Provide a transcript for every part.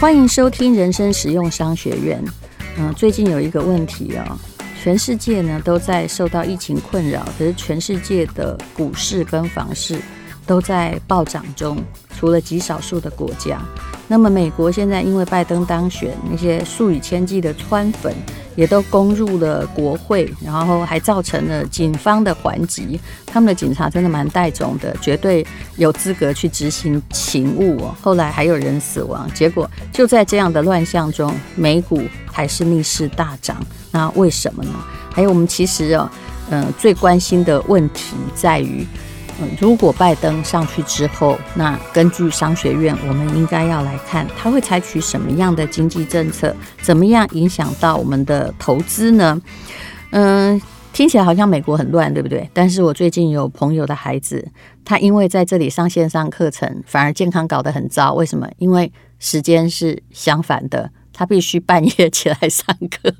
欢迎收听人生实用商学院。嗯、最近有一个问题啊、哦，全世界呢都在受到疫情困扰，可是全世界的股市跟房市都在暴涨中，除了极少数的国家。那么美国现在因为拜登当选，那些数以千计的川粉也都攻入了国会，然后还造成了警方的还击。他们的警察真的蛮带种的，绝对有资格去执行勤务哦。后来还有人死亡，结果就在这样的乱象中，美股还是逆势大涨。那为什么呢？还有我们其实哦，嗯、最关心的问题在于。如果拜登上去之后，那根据商学院，我们应该要来看他会采取什么样的经济政策，怎么样影响到我们的投资呢？嗯，听起来好像美国很乱，对不对？但是我最近有朋友的孩子，他因为在这里上线上课程，反而健康搞得很糟。为什么？因为时间是相反的。他必须半夜起来上课，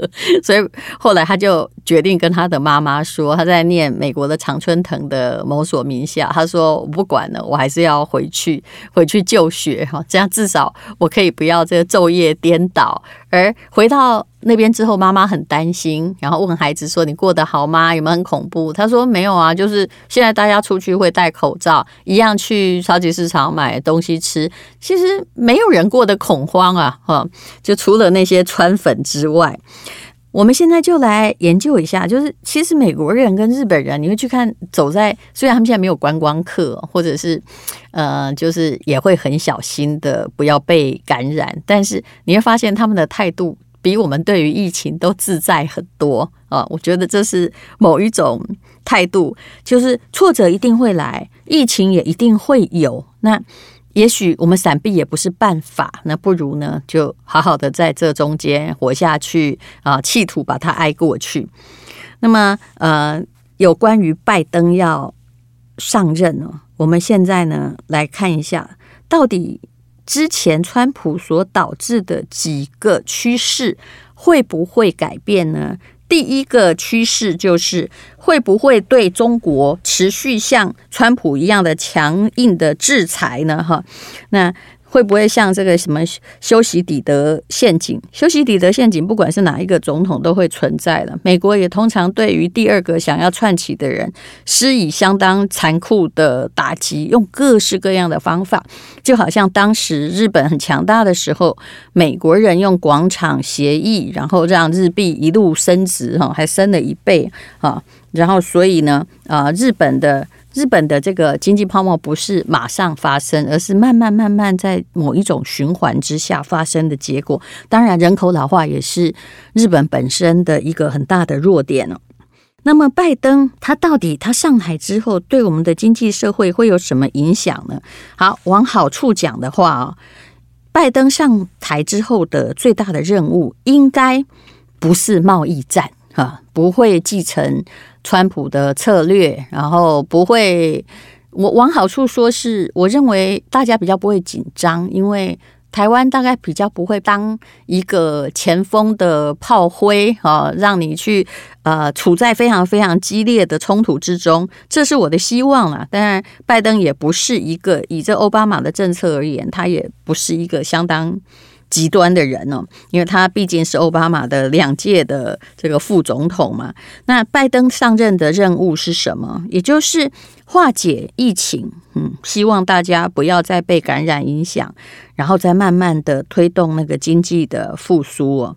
所以后来他就决定跟他的妈妈说，他在念美国的常春藤的某所名校。他说：“我不管了，我还是要回去，回去就学哈，这样至少我可以不要这个昼夜颠倒。”而回到那边之后，妈妈很担心，然后问孩子说：“你过得好吗？有没有很恐怖？”他说：“没有啊，就是现在大家出去会戴口罩，一样去超级市场买东西吃，其实没有人过得恐慌啊，哈，就除了那些川粉之外，我们现在就来研究一下，就是其实美国人跟日本人，你会去看走在，虽然他们现在没有观光客，或者是呃，就是也会很小心的不要被感染，但是你会发现他们的态度。”比我们对于疫情都自在很多啊！我觉得这是某一种态度，就是挫折一定会来，疫情也一定会有。那也许我们闪避也不是办法，那不如呢，就好好的在这中间活下去啊，企图把它挨过去。那么，呃，有关于拜登要上任呢，我们现在呢来看一下，到底。之前川普所导致的几个趋势会不会改变呢？第一个趋势就是会不会对中国持续像川普一样的强硬的制裁呢？哈，那。会不会像这个什么修昔底德陷阱？修昔底德陷阱，不管是哪一个总统都会存在的。美国也通常对于第二个想要窜起的人施以相当残酷的打击，用各式各样的方法，就好像当时日本很强大的时候，美国人用广场协议，然后让日币一路升值，哈，还升了一倍，啊，然后所以呢，啊，日本的。日本的这个经济泡沫不是马上发生，而是慢慢慢慢在某一种循环之下发生的结果。当然，人口老化也是日本本身的一个很大的弱点哦。那么，拜登他到底他上台之后对我们的经济社会会有什么影响呢？好，往好处讲的话啊，拜登上台之后的最大的任务应该不是贸易战哈，不会继承。川普的策略，然后不会，我往好处说是，我认为大家比较不会紧张，因为台湾大概比较不会当一个前锋的炮灰啊，让你去呃处在非常非常激烈的冲突之中，这是我的希望啦。当然，拜登也不是一个以这奥巴马的政策而言，他也不是一个相当。极端的人哦，因为他毕竟是奥巴马的两届的这个副总统嘛。那拜登上任的任务是什么？也就是化解疫情，嗯，希望大家不要再被感染影响，然后再慢慢的推动那个经济的复苏哦。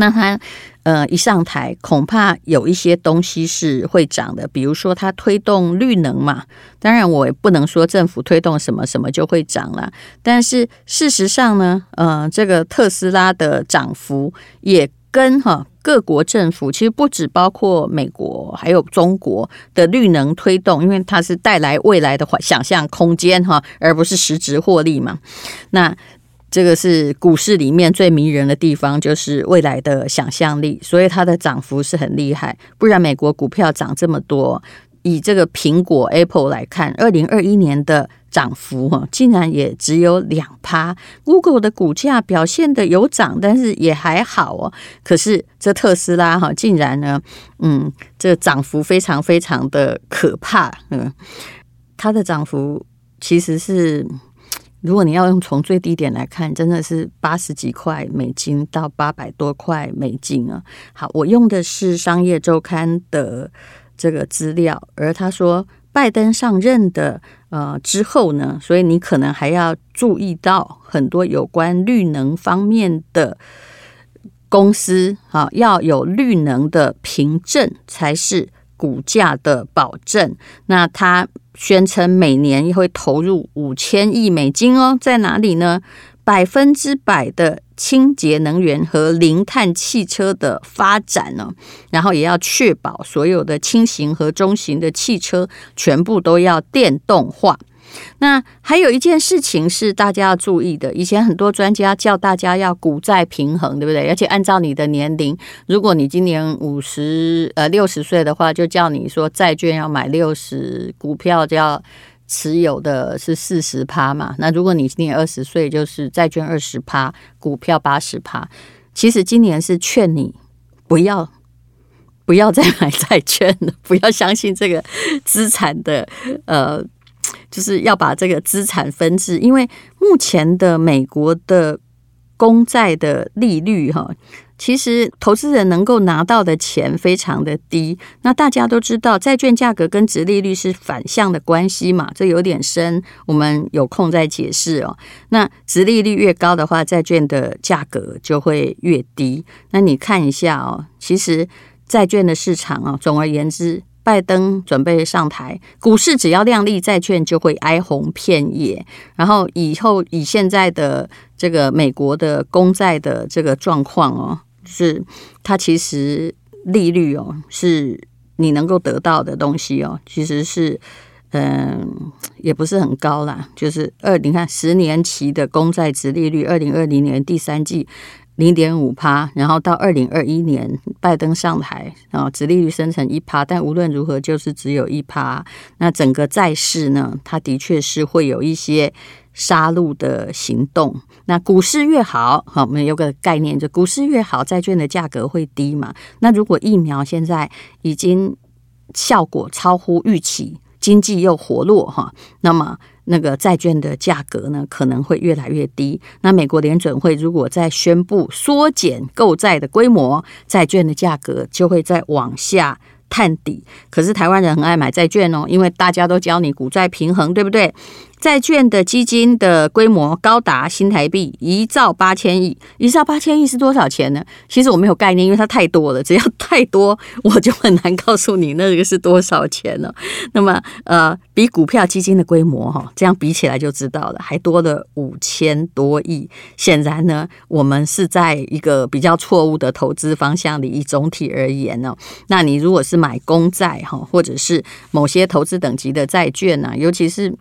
那他呃一上台，恐怕有一些东西是会涨的，比如说他推动绿能嘛。当然，我也不能说政府推动什么什么就会涨了。但是事实上呢，呃，这个特斯拉的涨幅也跟哈各国政府，其实不只包括美国，还有中国的绿能推动，因为它是带来未来的想象空间哈，而不是实质获利嘛。那这个是股市里面最迷人的地方，就是未来的想象力，所以它的涨幅是很厉害。不然美国股票涨这么多，以这个苹果 Apple 来看，二零二一年的涨幅哈，竟然也只有两趴。Google 的股价表现的有涨，但是也还好哦。可是这特斯拉哈，竟然呢，嗯，这涨幅非常非常的可怕。嗯，它的涨幅其实是。如果你要用从最低点来看，真的是八十几块美金到八百多块美金啊。好，我用的是商业周刊的这个资料，而他说拜登上任的呃之后呢，所以你可能还要注意到很多有关绿能方面的公司啊，要有绿能的凭证才是股价的保证。那他。宣称每年会投入五千亿美金哦，在哪里呢？百分之百的清洁能源和零碳汽车的发展呢，然后也要确保所有的轻型和中型的汽车全部都要电动化。那还有一件事情是大家要注意的，以前很多专家叫大家要股债平衡，对不对？而且按照你的年龄，如果你今年五十呃六十岁的话，就叫你说债券要买六十，股票就要持有的是四十趴嘛。那如果你今年二十岁，就是债券二十趴，股票八十趴。其实今年是劝你不要不要再买债券了，不要相信这个资产的呃。就是要把这个资产分置，因为目前的美国的公债的利率哈，其实投资人能够拿到的钱非常的低。那大家都知道，债券价格跟殖利率是反向的关系嘛，这有点深，我们有空再解释哦。那殖利率越高的话，债券的价格就会越低。那你看一下哦，其实债券的市场啊，总而言之。拜登准备上台，股市只要亮丽，债券就会哀鸿遍野。然后以后以现在的这个美国的公债的这个状况哦，是它其实利率哦，是你能够得到的东西哦，其实是嗯，也不是很高啦。就是二，你看十年期的公债殖利率，二零二零年第三季。零点五趴，然后到二零二一年拜登上台，然后殖利率升成一趴，但无论如何就是只有一趴。那整个债市呢，它的确是会有一些杀戮的行动。那股市越好，好，我们有个概念，就股市越好，债券的价格会低嘛。那如果疫苗现在已经效果超乎预期，经济又活络哈，那么。那个债券的价格呢，可能会越来越低。那美国联准会如果再宣布缩减购债的规模，债券的价格就会再往下探底。可是台湾人很爱买债券哦，因为大家都教你股债平衡，对不对？债券的基金的规模高达新台币一兆八千亿，一兆八千亿是多少钱呢？其实我没有概念，因为它太多了，只要太多，我就很难告诉你那个是多少钱了。那么，呃，比股票基金的规模哈，这样比起来就知道了，还多了五千多亿。显然呢，我们是在一个比较错误的投资方向里。以总体而言呢，那你如果是买公债哈，或者是某些投资等级的债券呢，尤其是。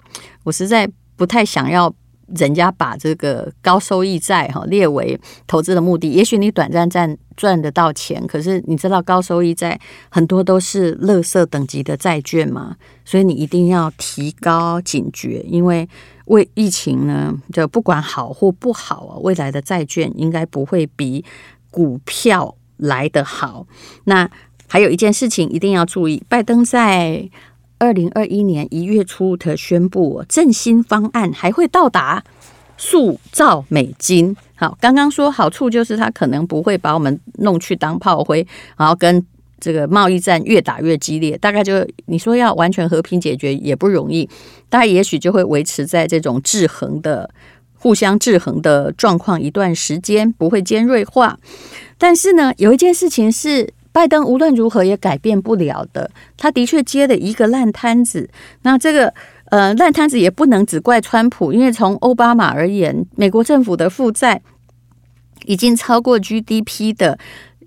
我实在不太想要人家把这个高收益债哈列为投资的目的。也许你短暂赚赚得到钱，可是你知道高收益债很多都是垃圾等级的债券嘛，所以你一定要提高警觉，因为为疫情呢，就不管好或不好啊，未来的债券应该不会比股票来得好。那还有一件事情一定要注意，拜登在。二零二一年一月初的宣布，振兴方案还会到达数兆美金。好，刚刚说好处就是他可能不会把我们弄去当炮灰，然后跟这个贸易战越打越激烈。大概就你说要完全和平解决也不容易，大概也许就会维持在这种制衡的、互相制衡的状况一段时间，不会尖锐化。但是呢，有一件事情是。拜登无论如何也改变不了的，他的确接了一个烂摊子。那这个呃烂摊子也不能只怪川普，因为从奥巴马而言，美国政府的负债已经超过 GDP 的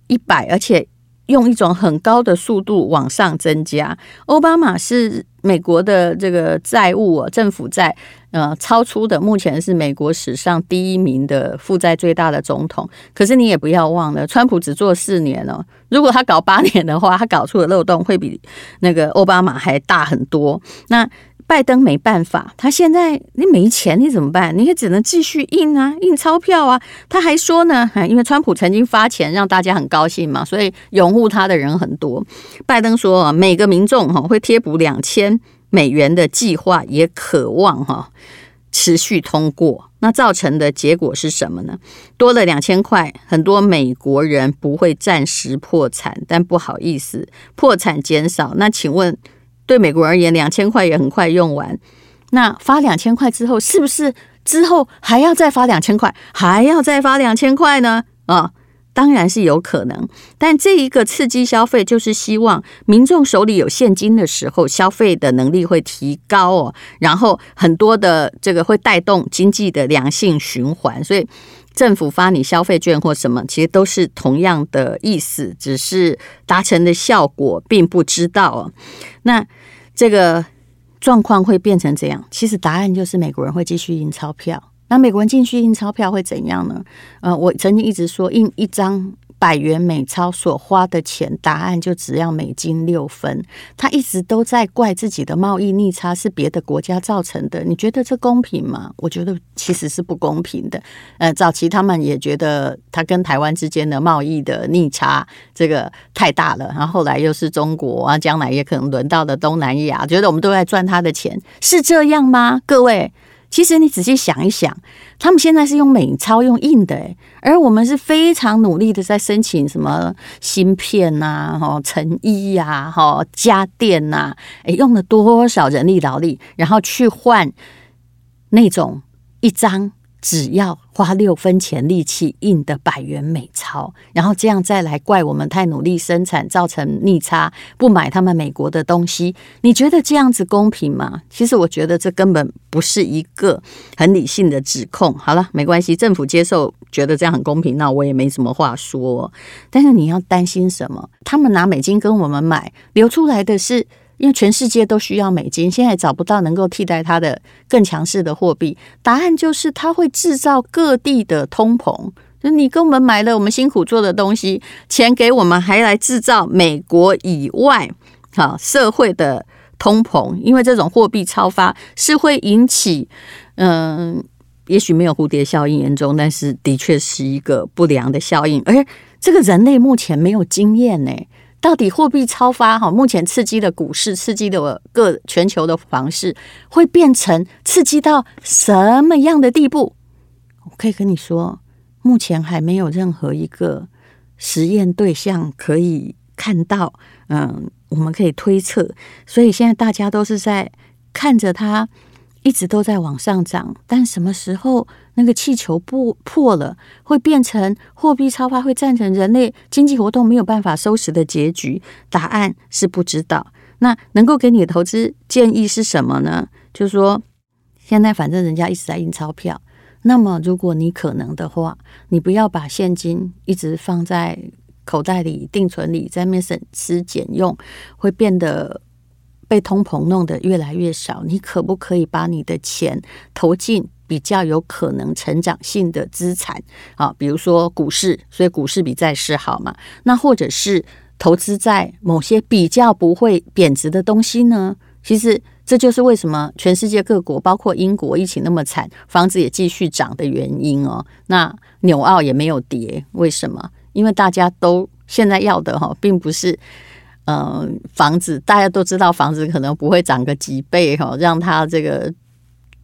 一百，而且用一种很高的速度往上增加。奥巴马是美国的这个债务啊，政府债。呃，超出的目前是美国史上第一名的负债最大的总统。可是你也不要忘了，川普只做四年哦。如果他搞八年的话，他搞出的漏洞会比那个奥巴马还大很多。那拜登没办法，他现在你没钱，你怎么办？你也只能继续印啊，印钞票啊。他还说呢，因为川普曾经发钱让大家很高兴嘛，所以拥护他的人很多。拜登说，每个民众哈会贴补两千。美元的计划也渴望哈持续通过，那造成的结果是什么呢？多了两千块，很多美国人不会暂时破产，但不好意思，破产减少。那请问，对美国而言，两千块也很快用完。那发两千块之后，是不是之后还要再发两千块，还要再发两千块呢？啊？当然是有可能，但这一个刺激消费，就是希望民众手里有现金的时候，消费的能力会提高哦，然后很多的这个会带动经济的良性循环，所以政府发你消费券或什么，其实都是同样的意思，只是达成的效果并不知道。那这个状况会变成怎样？其实答案就是美国人会继续印钞票。那美国人继续印钞票会怎样呢？呃，我曾经一直说，印一张百元美钞所花的钱，答案就只要美金六分。他一直都在怪自己的贸易逆差是别的国家造成的，你觉得这公平吗？我觉得其实是不公平的。呃，早期他们也觉得他跟台湾之间的贸易的逆差这个太大了，然后后来又是中国啊，将来也可能轮到了东南亚，觉得我们都在赚他的钱，是这样吗？各位？其实你仔细想一想，他们现在是用美钞用印的，而我们是非常努力的在申请什么芯片呐、哈成衣呀、哈家电呐，诶，用了多少人力劳力，然后去换那种一张。只要花六分钱力气印的百元美钞，然后这样再来怪我们太努力生产造成逆差，不买他们美国的东西，你觉得这样子公平吗？其实我觉得这根本不是一个很理性的指控。好了，没关系，政府接受觉得这样很公平，那我也没什么话说。但是你要担心什么？他们拿美金跟我们买，流出来的是。因为全世界都需要美金，现在找不到能够替代它的更强势的货币。答案就是它会制造各地的通膨。就你给我们买了我们辛苦做的东西，钱给我们，还来制造美国以外好社会的通膨。因为这种货币超发是会引起，嗯，也许没有蝴蝶效应严重，但是的确是一个不良的效应。而这个人类目前没有经验呢。到底货币超发哈，目前刺激的股市，刺激的各全球的房市，会变成刺激到什么样的地步？我可以跟你说，目前还没有任何一个实验对象可以看到。嗯，我们可以推测，所以现在大家都是在看着它。一直都在往上涨，但什么时候那个气球破破了，会变成货币超发，会造成人类经济活动没有办法收拾的结局？答案是不知道。那能够给你的投资建议是什么呢？就是说，现在反正人家一直在印钞票，那么如果你可能的话，你不要把现金一直放在口袋里、定存里，在面省吃俭用，会变得。被通膨弄得越来越少，你可不可以把你的钱投进比较有可能成长性的资产啊？比如说股市，所以股市比债市好嘛？那或者是投资在某些比较不会贬值的东西呢？其实这就是为什么全世界各国，包括英国疫情那么惨，房子也继续涨的原因哦。那纽澳也没有跌，为什么？因为大家都现在要的哈，并不是。嗯，房子大家都知道，房子可能不会涨个几倍哈，让他这个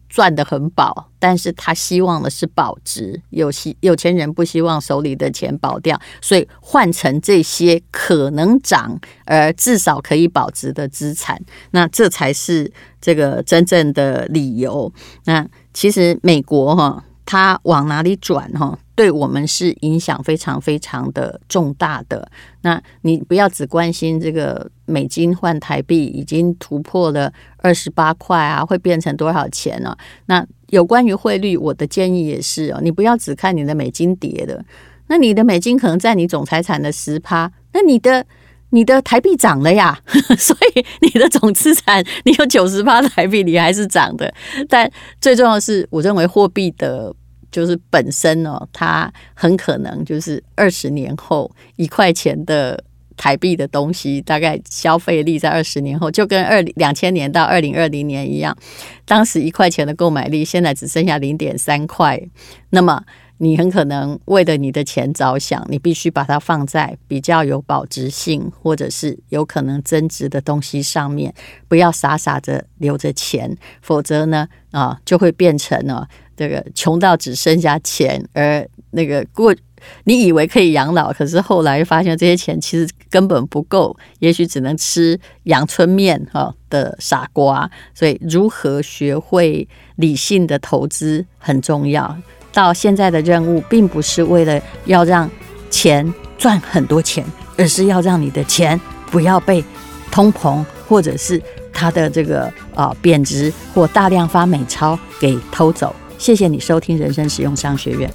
赚得很饱。但是他希望的是保值，有希有钱人不希望手里的钱保掉，所以换成这些可能涨而至少可以保值的资产，那这才是这个真正的理由。那其实美国哈，它往哪里转哈？对我们是影响非常非常的重大的。那你不要只关心这个美金换台币已经突破了二十八块啊，会变成多少钱呢？那有关于汇率，我的建议也是哦，你不要只看你的美金跌的，那你的美金可能占你总财产的十趴，那你的你的台币涨了呀，所以你的总资产你有九十趴台币，你还是涨的。但最重要的是，我认为货币的。就是本身哦，它很可能就是二十年后一块钱的台币的东西，大概消费力在二十年后就跟二两千年到二零二零年一样，当时一块钱的购买力，现在只剩下零点三块。那么你很可能为了你的钱着想，你必须把它放在比较有保值性或者是有可能增值的东西上面，不要傻傻的留着钱，否则呢，啊，就会变成呢，这个穷到只剩下钱，而那个过你以为可以养老，可是后来发现这些钱其实根本不够，也许只能吃阳春面哈的傻瓜。所以，如何学会理性的投资很重要。到现在的任务，并不是为了要让钱赚很多钱，而是要让你的钱不要被通膨或者是它的这个啊贬值或大量发美钞给偷走。谢谢你收听人生使用商学院。